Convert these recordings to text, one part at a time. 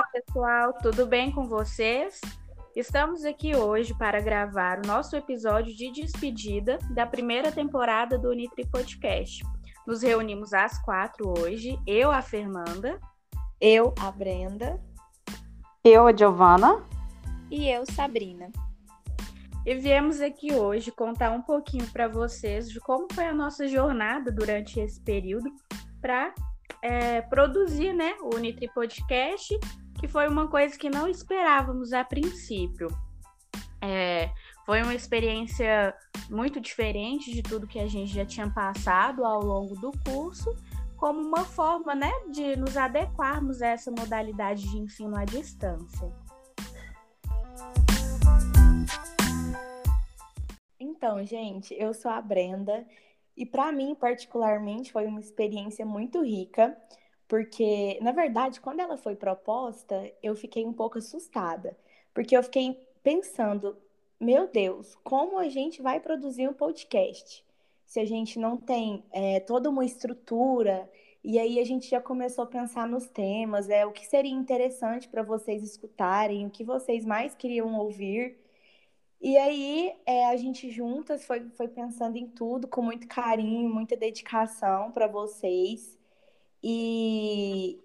Olá, pessoal, tudo bem com vocês? Estamos aqui hoje para gravar o nosso episódio de despedida da primeira temporada do Nitri Podcast. Nos reunimos às quatro hoje, eu, a Fernanda, eu, a Brenda, eu, a Giovana e eu, Sabrina. E viemos aqui hoje contar um pouquinho para vocês de como foi a nossa jornada durante esse período para é, produzir né, o Nitri Podcast, que foi uma coisa que não esperávamos a princípio. É, foi uma experiência muito diferente de tudo que a gente já tinha passado ao longo do curso, como uma forma né, de nos adequarmos a essa modalidade de ensino à distância. Então, gente, eu sou a Brenda e para mim, particularmente, foi uma experiência muito rica, porque, na verdade, quando ela foi proposta, eu fiquei um pouco assustada, porque eu fiquei pensando, meu Deus, como a gente vai produzir um podcast se a gente não tem é, toda uma estrutura? E aí a gente já começou a pensar nos temas, é o que seria interessante para vocês escutarem, o que vocês mais queriam ouvir. E aí é, a gente juntas foi, foi pensando em tudo com muito carinho, muita dedicação para vocês. E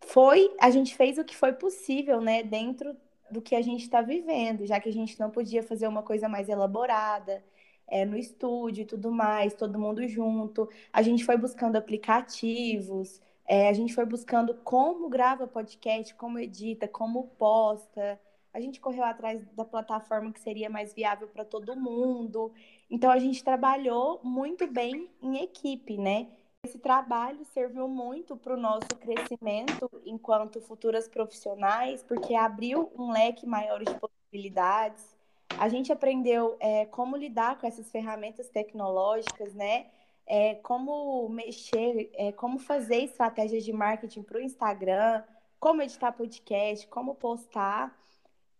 foi, a gente fez o que foi possível, né, dentro do que a gente está vivendo, já que a gente não podia fazer uma coisa mais elaborada, é, no estúdio e tudo mais, todo mundo junto. A gente foi buscando aplicativos, é, a gente foi buscando como grava podcast, como edita, como posta a gente correu atrás da plataforma que seria mais viável para todo mundo. Então a gente trabalhou muito bem em equipe, né? Esse trabalho serviu muito para o nosso crescimento enquanto futuras profissionais, porque abriu um leque maior de possibilidades. A gente aprendeu é, como lidar com essas ferramentas tecnológicas, né? É, como mexer, é, como fazer estratégias de marketing para o Instagram, como editar podcast, como postar.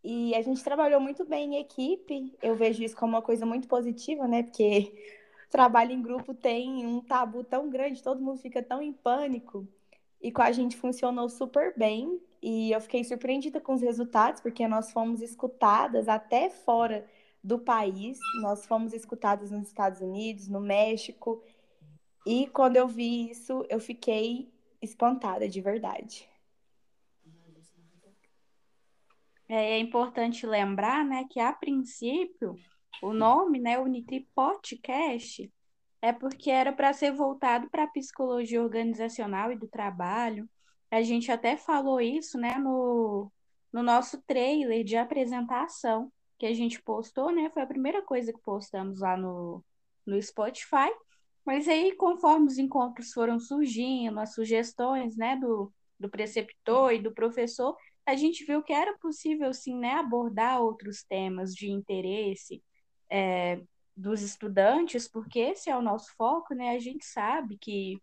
E a gente trabalhou muito bem em equipe. Eu vejo isso como uma coisa muito positiva, né? Porque trabalho em grupo tem um tabu tão grande, todo mundo fica tão em pânico. E com a gente funcionou super bem. E eu fiquei surpreendida com os resultados, porque nós fomos escutadas até fora do país. Nós fomos escutadas nos Estados Unidos, no México. E quando eu vi isso, eu fiquei espantada de verdade. É, é importante lembrar, né, que a princípio o nome, né, o Nitri Podcast, é porque era para ser voltado para a psicologia organizacional e do trabalho. A gente até falou isso, né, no, no nosso trailer de apresentação que a gente postou, né? Foi a primeira coisa que postamos lá no, no Spotify. Mas aí, conforme os encontros foram surgindo, as sugestões, né, do, do preceptor e do professor, a gente viu que era possível, sim, né, abordar outros temas de interesse é, dos estudantes, porque esse é o nosso foco, né? A gente sabe que,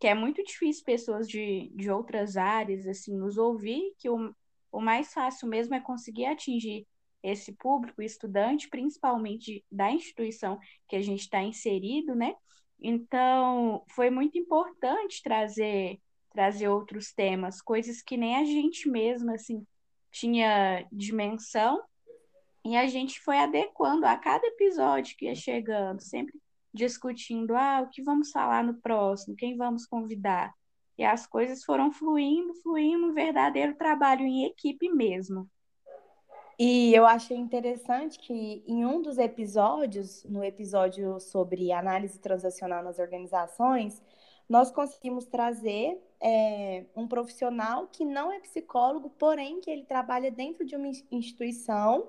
que é muito difícil pessoas de, de outras áreas, assim, nos ouvir, que o, o mais fácil mesmo é conseguir atingir esse público estudante, principalmente da instituição que a gente está inserido, né? Então, foi muito importante trazer trazer outros temas, coisas que nem a gente mesma assim tinha dimensão e a gente foi adequando a cada episódio que ia chegando, sempre discutindo ah, o que vamos falar no próximo, quem vamos convidar. E as coisas foram fluindo, fluindo, um verdadeiro trabalho em equipe mesmo. E eu achei interessante que em um dos episódios, no episódio sobre análise transacional nas organizações, nós conseguimos trazer é, um profissional que não é psicólogo, porém que ele trabalha dentro de uma instituição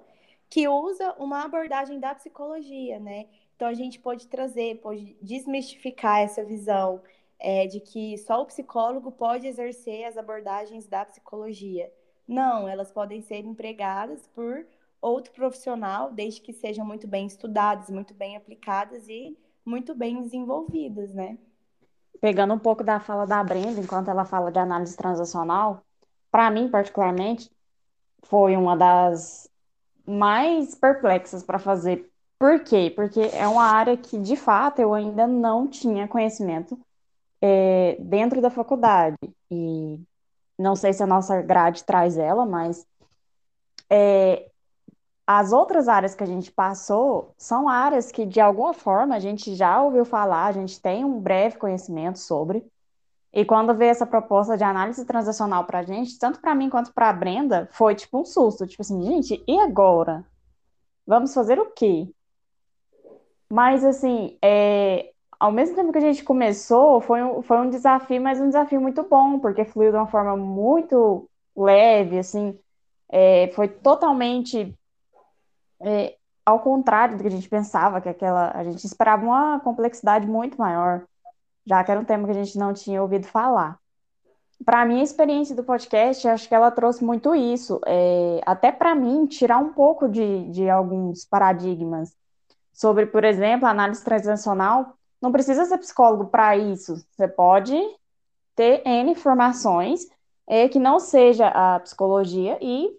que usa uma abordagem da psicologia, né? Então a gente pode trazer, pode desmistificar essa visão é, de que só o psicólogo pode exercer as abordagens da psicologia. Não, elas podem ser empregadas por outro profissional, desde que sejam muito bem estudadas, muito bem aplicadas e muito bem desenvolvidas, né? pegando um pouco da fala da Brenda, enquanto ela fala de análise transacional, para mim, particularmente, foi uma das mais perplexas para fazer. Por quê? Porque é uma área que, de fato, eu ainda não tinha conhecimento é, dentro da faculdade. E não sei se a nossa grade traz ela, mas é, as outras áreas que a gente passou são áreas que, de alguma forma, a gente já ouviu falar, a gente tem um breve conhecimento sobre. E quando veio essa proposta de análise transacional para a gente, tanto para mim quanto para a Brenda, foi tipo um susto. Tipo assim, gente, e agora? Vamos fazer o quê? Mas, assim, é, ao mesmo tempo que a gente começou, foi um, foi um desafio, mas um desafio muito bom, porque fluiu de uma forma muito leve, assim, é, foi totalmente é, ao contrário do que a gente pensava, que aquela, a gente esperava uma complexidade muito maior, já que era um tema que a gente não tinha ouvido falar. Para mim, a experiência do podcast, acho que ela trouxe muito isso, é, até para mim, tirar um pouco de, de alguns paradigmas sobre, por exemplo, análise transacional, não precisa ser psicólogo para isso. Você pode ter N informações é, que não seja a psicologia e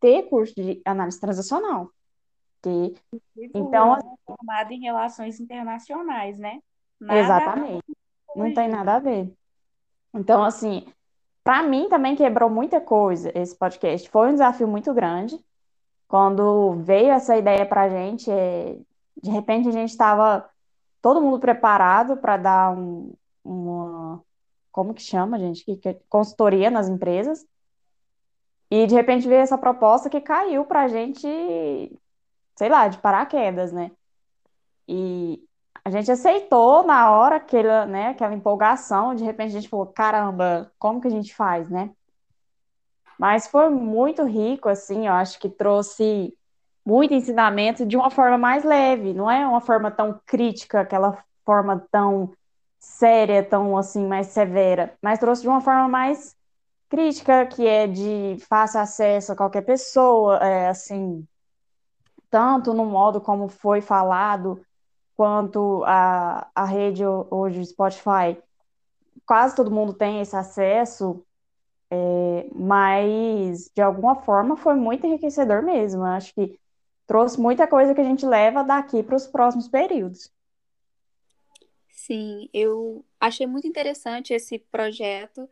ter curso de análise transacional. Ter. Então, assim, formado em relações internacionais, né? Nada exatamente. Não tem nada a ver. Então, assim, para mim também quebrou muita coisa esse podcast. Foi um desafio muito grande. Quando veio essa ideia para a gente, é... de repente a gente estava todo mundo preparado para dar um, uma. Como que chama, gente? Consultoria nas empresas. E de repente veio essa proposta que caiu para a gente, sei lá, de paraquedas, né? E a gente aceitou na hora aquela, né, aquela empolgação, de repente a gente falou, caramba, como que a gente faz, né? Mas foi muito rico, assim, eu acho que trouxe muito ensinamento de uma forma mais leve, não é uma forma tão crítica, aquela forma tão séria, tão assim, mais severa, mas trouxe de uma forma mais crítica, que é de fácil acesso a qualquer pessoa, é, assim, tanto no modo como foi falado, quanto a, a rede hoje, Spotify, quase todo mundo tem esse acesso, é, mas de alguma forma foi muito enriquecedor mesmo. Acho que trouxe muita coisa que a gente leva daqui para os próximos períodos. Sim, eu achei muito interessante esse projeto.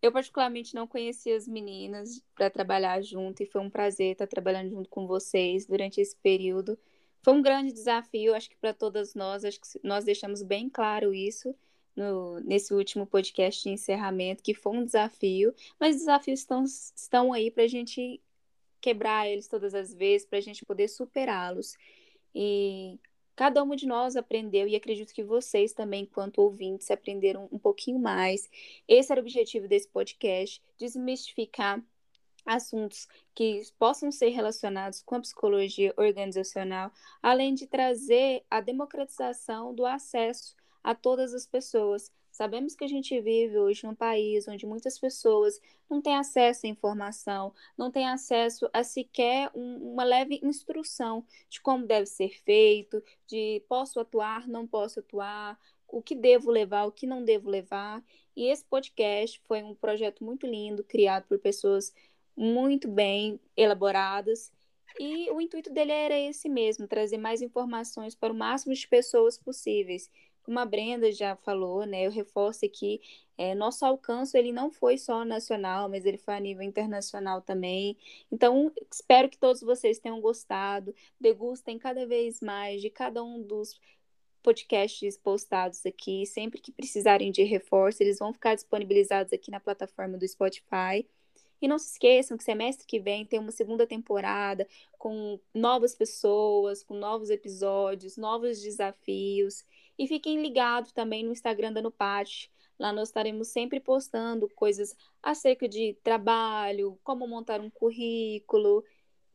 Eu, particularmente, não conhecia as meninas para trabalhar junto e foi um prazer estar trabalhando junto com vocês durante esse período. Foi um grande desafio, acho que para todas nós, acho que nós deixamos bem claro isso no, nesse último podcast de encerramento, que foi um desafio, mas desafios estão, estão aí para a gente quebrar eles todas as vezes para a gente poder superá-los. E cada uma de nós aprendeu, e acredito que vocês também, enquanto ouvintes, aprenderam um pouquinho mais. Esse era o objetivo desse podcast: desmistificar assuntos que possam ser relacionados com a psicologia organizacional, além de trazer a democratização do acesso a todas as pessoas, Sabemos que a gente vive hoje num país onde muitas pessoas não têm acesso à informação, não têm acesso a sequer um, uma leve instrução de como deve ser feito, de posso atuar, não posso atuar, o que devo levar, o que não devo levar. E esse podcast foi um projeto muito lindo, criado por pessoas muito bem elaboradas. E o intuito dele era esse mesmo, trazer mais informações para o máximo de pessoas possíveis como a Brenda já falou, né, eu reforço aqui, é, nosso alcance ele não foi só nacional, mas ele foi a nível internacional também. Então, espero que todos vocês tenham gostado, degustem cada vez mais de cada um dos podcasts postados aqui. Sempre que precisarem de reforço, eles vão ficar disponibilizados aqui na plataforma do Spotify. E não se esqueçam que semestre que vem tem uma segunda temporada com novas pessoas, com novos episódios, novos desafios. E fiquem ligados também no Instagram da Nupate. Lá nós estaremos sempre postando coisas acerca de trabalho, como montar um currículo.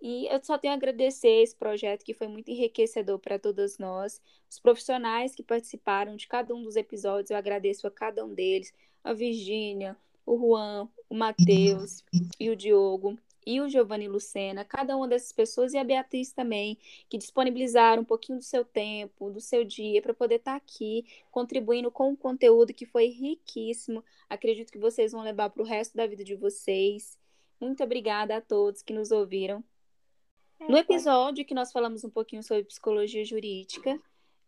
E eu só tenho a agradecer esse projeto que foi muito enriquecedor para todas nós. Os profissionais que participaram de cada um dos episódios, eu agradeço a cada um deles. A Virgínia, o Juan, o Matheus e o Diogo e o Giovanni Lucena, cada uma dessas pessoas e a Beatriz também, que disponibilizaram um pouquinho do seu tempo, do seu dia, para poder estar tá aqui contribuindo com o conteúdo que foi riquíssimo. Acredito que vocês vão levar para o resto da vida de vocês. Muito obrigada a todos que nos ouviram. É, no episódio que nós falamos um pouquinho sobre psicologia jurídica,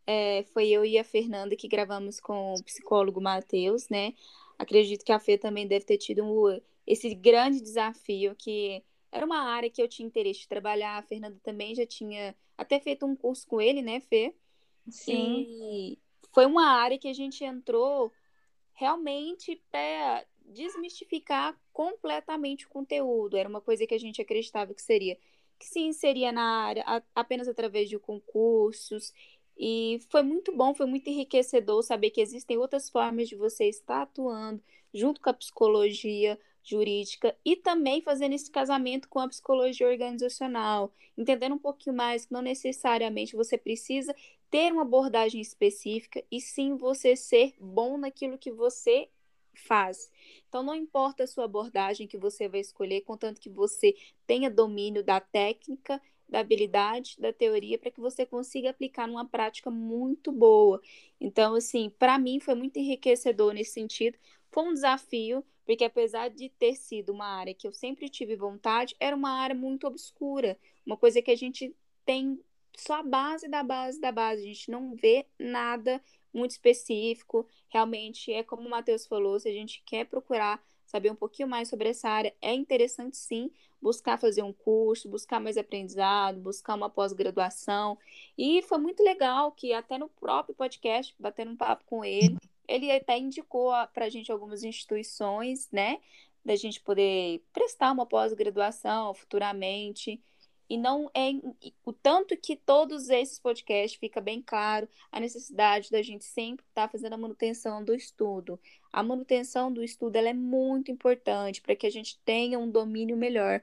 é, foi eu e a Fernanda que gravamos com o psicólogo Matheus, né? Acredito que a Fê também deve ter tido um, esse grande desafio que era uma área que eu tinha interesse de trabalhar. A Fernanda também já tinha até feito um curso com ele, né, Fê? Sim. E foi uma área que a gente entrou realmente para desmistificar completamente o conteúdo. Era uma coisa que a gente acreditava que seria que se inseria na área apenas através de concursos. E foi muito bom, foi muito enriquecedor saber que existem outras formas de você estar atuando junto com a psicologia, jurídica e também fazendo esse casamento com a psicologia organizacional, entendendo um pouquinho mais que não necessariamente você precisa ter uma abordagem específica e sim você ser bom naquilo que você faz. Então não importa a sua abordagem que você vai escolher, contanto que você tenha domínio da técnica, da habilidade, da teoria para que você consiga aplicar numa prática muito boa. Então assim, para mim foi muito enriquecedor nesse sentido. Foi um desafio, porque apesar de ter sido uma área que eu sempre tive vontade, era uma área muito obscura, uma coisa que a gente tem só a base da base da base, a gente não vê nada muito específico. Realmente é como o Matheus falou, se a gente quer procurar saber um pouquinho mais sobre essa área, é interessante sim buscar fazer um curso, buscar mais aprendizado, buscar uma pós-graduação. E foi muito legal que até no próprio podcast, batendo um papo com ele, ele até indicou para a gente algumas instituições, né? Da gente poder prestar uma pós-graduação futuramente. E não é o tanto que todos esses podcasts fica bem claro a necessidade da gente sempre estar tá fazendo a manutenção do estudo. A manutenção do estudo ela é muito importante para que a gente tenha um domínio melhor.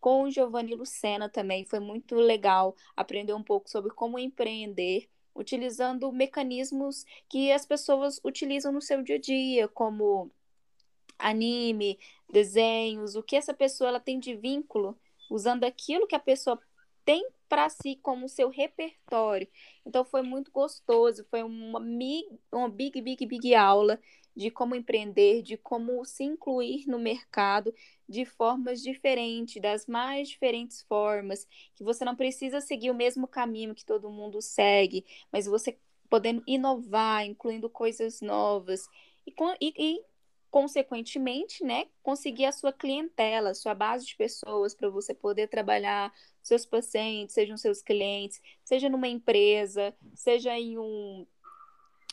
Com o Giovanni Lucena também foi muito legal aprender um pouco sobre como empreender utilizando mecanismos que as pessoas utilizam no seu dia a dia, como anime, desenhos, o que essa pessoa ela tem de vínculo, usando aquilo que a pessoa tem para si como seu repertório. Então foi muito gostoso, foi uma, uma big, big, big aula de como empreender, de como se incluir no mercado de formas diferentes, das mais diferentes formas, que você não precisa seguir o mesmo caminho que todo mundo segue, mas você podendo inovar, incluindo coisas novas e, e, e consequentemente, né, conseguir a sua clientela, sua base de pessoas para você poder trabalhar seus pacientes, sejam seus clientes, seja numa empresa, seja em um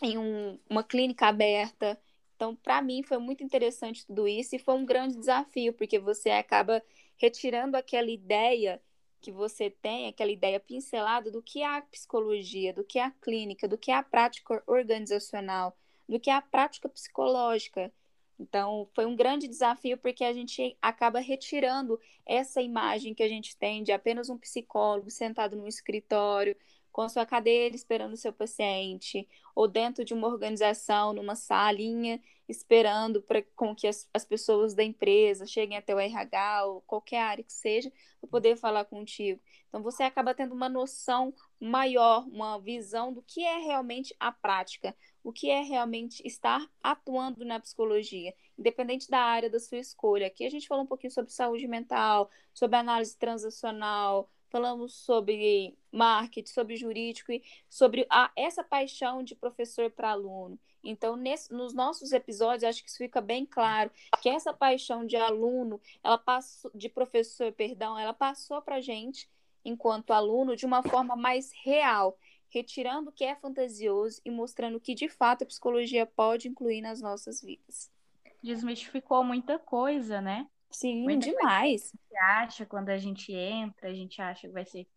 em um, uma clínica aberta, então, para mim, foi muito interessante tudo isso e foi um grande desafio, porque você acaba retirando aquela ideia que você tem, aquela ideia pincelada do que é a psicologia, do que é a clínica, do que é a prática organizacional, do que é a prática psicológica. Então, foi um grande desafio porque a gente acaba retirando essa imagem que a gente tem de apenas um psicólogo sentado no escritório, com sua cadeira esperando o seu paciente, ou dentro de uma organização, numa salinha, esperando para com que as, as pessoas da empresa cheguem até o RH ou qualquer área que seja, para poder falar contigo. Então você acaba tendo uma noção maior, uma visão do que é realmente a prática, o que é realmente estar atuando na psicologia, independente da área da sua escolha. Aqui a gente falou um pouquinho sobre saúde mental, sobre análise transacional, falamos sobre marketing, sobre jurídico e sobre a, essa paixão de professor para aluno. Então, nesse, nos nossos episódios, acho que isso fica bem claro que essa paixão de aluno, ela passou, de professor, perdão, ela passou para a gente, enquanto aluno, de uma forma mais real, retirando o que é fantasioso e mostrando que, de fato, a psicologia pode incluir nas nossas vidas. Desmistificou muita coisa, né? Sim, Muita demais. a gente acha quando a gente entra, a gente acha que vai ser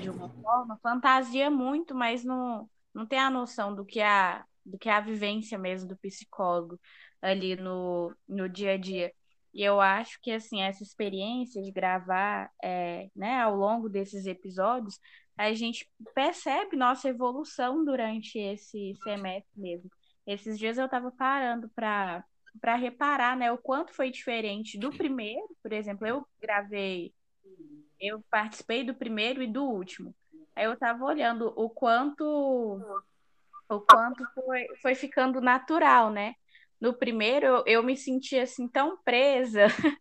de uma forma, fantasia muito, mas não, não tem a noção do que é a, do que é a vivência mesmo do psicólogo ali no, no dia a dia. E eu acho que assim essa experiência de gravar é, né, ao longo desses episódios, a gente percebe nossa evolução durante esse semestre mesmo. Esses dias eu estava parando para para reparar, né, o quanto foi diferente do primeiro, por exemplo, eu gravei, eu participei do primeiro e do último. Aí eu estava olhando o quanto o quanto foi, foi ficando natural, né? No primeiro eu, eu me sentia assim tão presa,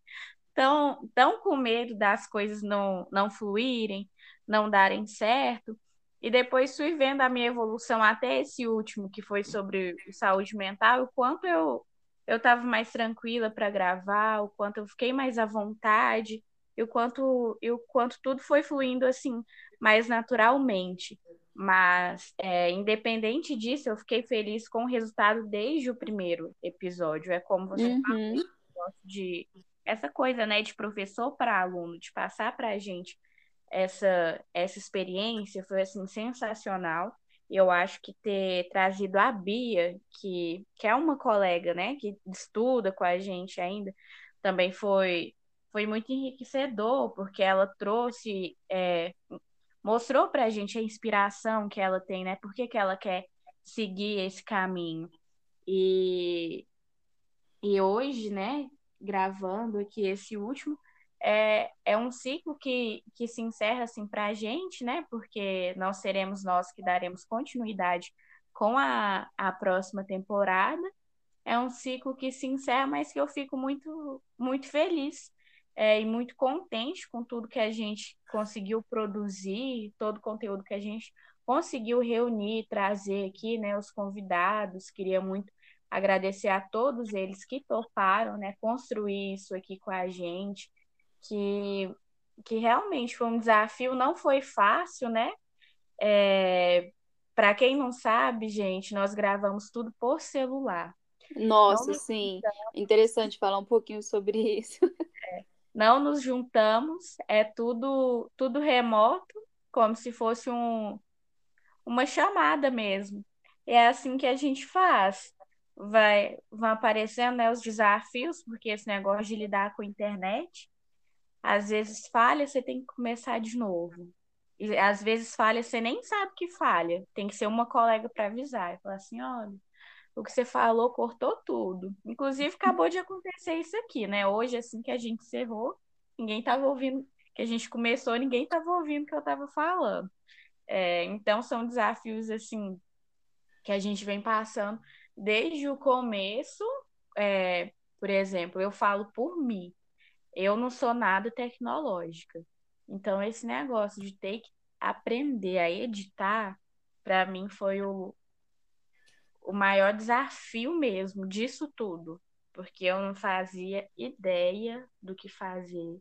tão, tão com medo das coisas não, não fluírem, não darem certo. E depois fui vendo a minha evolução até esse último, que foi sobre saúde mental, o quanto eu eu estava mais tranquila para gravar, o quanto eu fiquei mais à vontade, e o quanto, e o quanto tudo foi fluindo assim mais naturalmente. Mas, é, independente disso, eu fiquei feliz com o resultado desde o primeiro episódio. É como você uhum. falou, de essa coisa, né, de professor para aluno, de passar para a gente essa, essa experiência foi assim sensacional. Eu acho que ter trazido a Bia, que, que é uma colega, né, que estuda com a gente ainda, também foi foi muito enriquecedor, porque ela trouxe, é, mostrou para a gente a inspiração que ela tem, né? Por que, que ela quer seguir esse caminho. E, e hoje, né, gravando aqui esse último, é, é um ciclo que, que se encerra assim para a gente, né? Porque nós seremos nós que daremos continuidade com a, a próxima temporada. É um ciclo que se encerra, mas que eu fico muito, muito feliz é, e muito contente com tudo que a gente conseguiu produzir, todo o conteúdo que a gente conseguiu reunir, trazer aqui, né, os convidados. Queria muito agradecer a todos eles que toparam, né, construir isso aqui com a gente, que, que realmente foi um desafio, não foi fácil, né? É, Para quem não sabe, gente, nós gravamos tudo por celular. Nossa, sim. Interessante falar um pouquinho sobre isso. É, não nos juntamos, é tudo, tudo remoto, como se fosse um, uma chamada mesmo. É assim que a gente faz. Vai, vão aparecendo né, os desafios, porque esse negócio de lidar com a internet, às vezes falha, você tem que começar de novo. E às vezes falha, você nem sabe que falha. Tem que ser uma colega para avisar e falar assim: olha, o que você falou cortou tudo. Inclusive, acabou de acontecer isso aqui, né? Hoje, assim que a gente encerrou, ninguém estava ouvindo, que a gente começou, ninguém estava ouvindo o que eu estava falando. É, então, são desafios, assim, que a gente vem passando desde o começo. É, por exemplo, eu falo por mim, eu não sou nada tecnológica. Então, esse negócio de ter que aprender a editar, para mim, foi o, o maior desafio mesmo disso tudo, porque eu não fazia ideia do que fazer.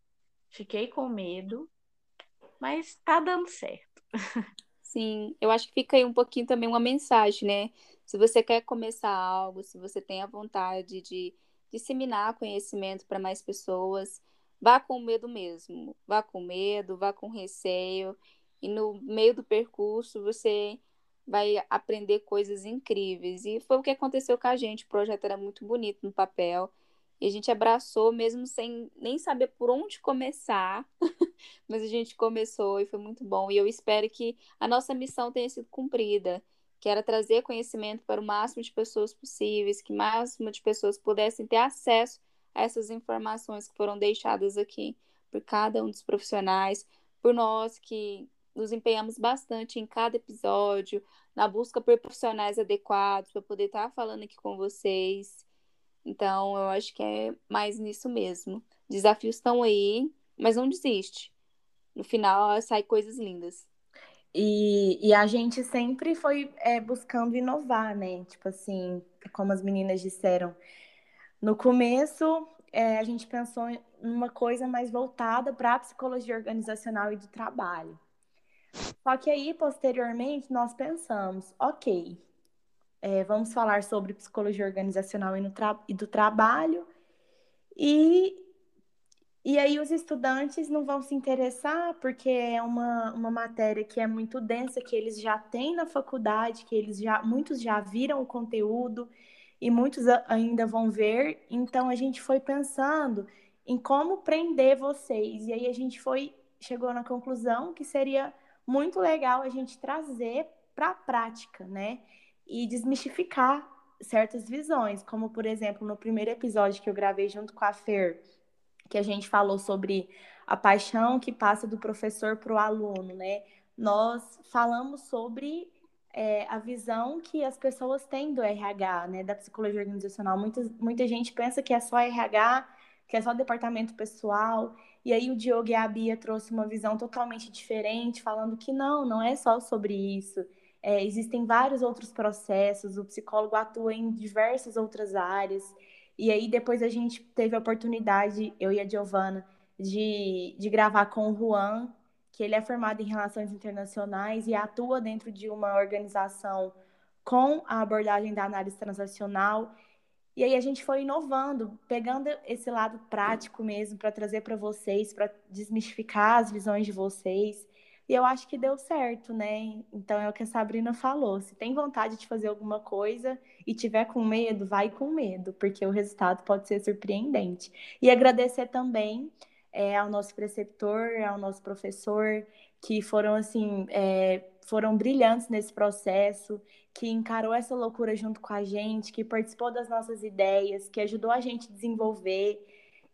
Fiquei com medo, mas tá dando certo. Sim, eu acho que fica aí um pouquinho também uma mensagem, né? Se você quer começar algo, se você tem a vontade de disseminar conhecimento para mais pessoas, vá com medo mesmo. Vá com medo, vá com receio. E no meio do percurso você vai aprender coisas incríveis. E foi o que aconteceu com a gente. O projeto era muito bonito no papel. E a gente abraçou mesmo sem nem saber por onde começar. Mas a gente começou e foi muito bom. E eu espero que a nossa missão tenha sido cumprida, que era trazer conhecimento para o máximo de pessoas possíveis, que o máximo de pessoas pudessem ter acesso a essas informações que foram deixadas aqui por cada um dos profissionais, por nós que nos empenhamos bastante em cada episódio, na busca por profissionais adequados para poder estar falando aqui com vocês. Então, eu acho que é mais nisso mesmo. Desafios estão aí, mas não desiste. No final, sai coisas lindas. E, e a gente sempre foi é, buscando inovar, né? Tipo assim, como as meninas disseram. No começo, é, a gente pensou em uma coisa mais voltada para a psicologia organizacional e do trabalho. Só que aí, posteriormente, nós pensamos, ok, é, vamos falar sobre psicologia organizacional e, e do trabalho, e, e aí os estudantes não vão se interessar, porque é uma, uma matéria que é muito densa, que eles já têm na faculdade, que eles já, muitos já viram o conteúdo, e muitos ainda vão ver, então a gente foi pensando em como prender vocês, e aí a gente foi, chegou na conclusão que seria muito legal a gente trazer para a prática, né? E desmistificar certas visões, como por exemplo, no primeiro episódio que eu gravei junto com a Fer, que a gente falou sobre a paixão que passa do professor para o aluno, né? Nós falamos sobre é, a visão que as pessoas têm do RH, né? Da psicologia organizacional. Muita, muita gente pensa que é só RH, que é só departamento pessoal. E aí o Diogo e a Bia trouxe uma visão totalmente diferente, falando que não, não é só sobre isso. É, existem vários outros processos, o psicólogo atua em diversas outras áreas. E aí depois a gente teve a oportunidade, eu e a Giovana, de, de gravar com o Juan, que ele é formado em relações internacionais e atua dentro de uma organização com a abordagem da análise transacional. E aí a gente foi inovando, pegando esse lado prático mesmo para trazer para vocês, para desmistificar as visões de vocês. E eu acho que deu certo, né? Então é o que a Sabrina falou. Se tem vontade de fazer alguma coisa e tiver com medo, vai com medo, porque o resultado pode ser surpreendente. E agradecer também é, ao nosso preceptor, ao nosso professor, que foram assim, é, foram brilhantes nesse processo, que encarou essa loucura junto com a gente, que participou das nossas ideias, que ajudou a gente a desenvolver,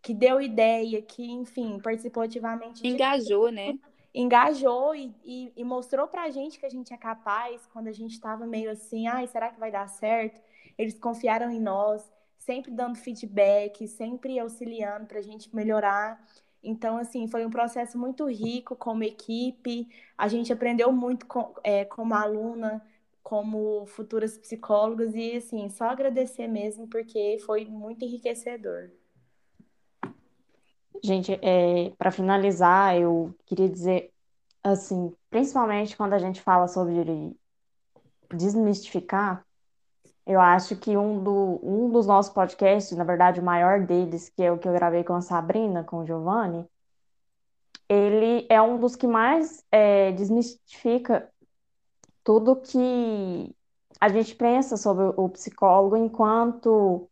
que deu ideia, que, enfim, participou ativamente. Engajou, de... né? Engajou e, e, e mostrou gente que a gente é capaz quando a gente estava meio assim, ai, será que vai dar certo? Eles confiaram em nós, sempre dando feedback, sempre auxiliando para a gente melhorar. Então, assim, foi um processo muito rico como equipe. A gente aprendeu muito com, é, como aluna, como futuras psicólogas, e, assim, só agradecer mesmo, porque foi muito enriquecedor. Gente, é, para finalizar, eu queria dizer, assim, principalmente quando a gente fala sobre desmistificar, eu acho que um, do, um dos nossos podcasts, na verdade, o maior deles, que é o que eu gravei com a Sabrina, com o Giovanni, ele é um dos que mais é, desmistifica tudo que a gente pensa sobre o psicólogo enquanto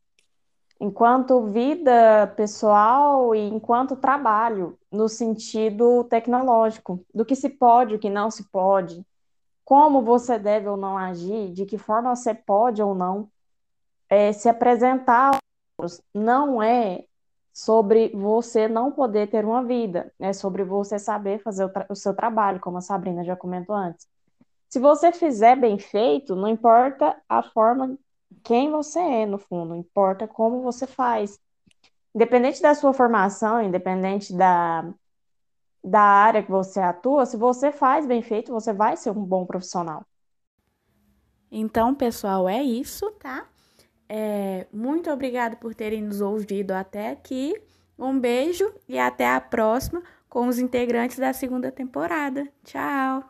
enquanto vida pessoal e enquanto trabalho, no sentido tecnológico, do que se pode, o que não se pode, como você deve ou não agir, de que forma você pode ou não é, se apresentar. Não é sobre você não poder ter uma vida, é sobre você saber fazer o, o seu trabalho, como a Sabrina já comentou antes. Se você fizer bem feito, não importa a forma quem você é, no fundo, importa como você faz. Independente da sua formação, independente da, da área que você atua, se você faz bem feito, você vai ser um bom profissional. Então, pessoal, é isso, tá? É, muito obrigado por terem nos ouvido até aqui. Um beijo e até a próxima com os integrantes da segunda temporada. Tchau!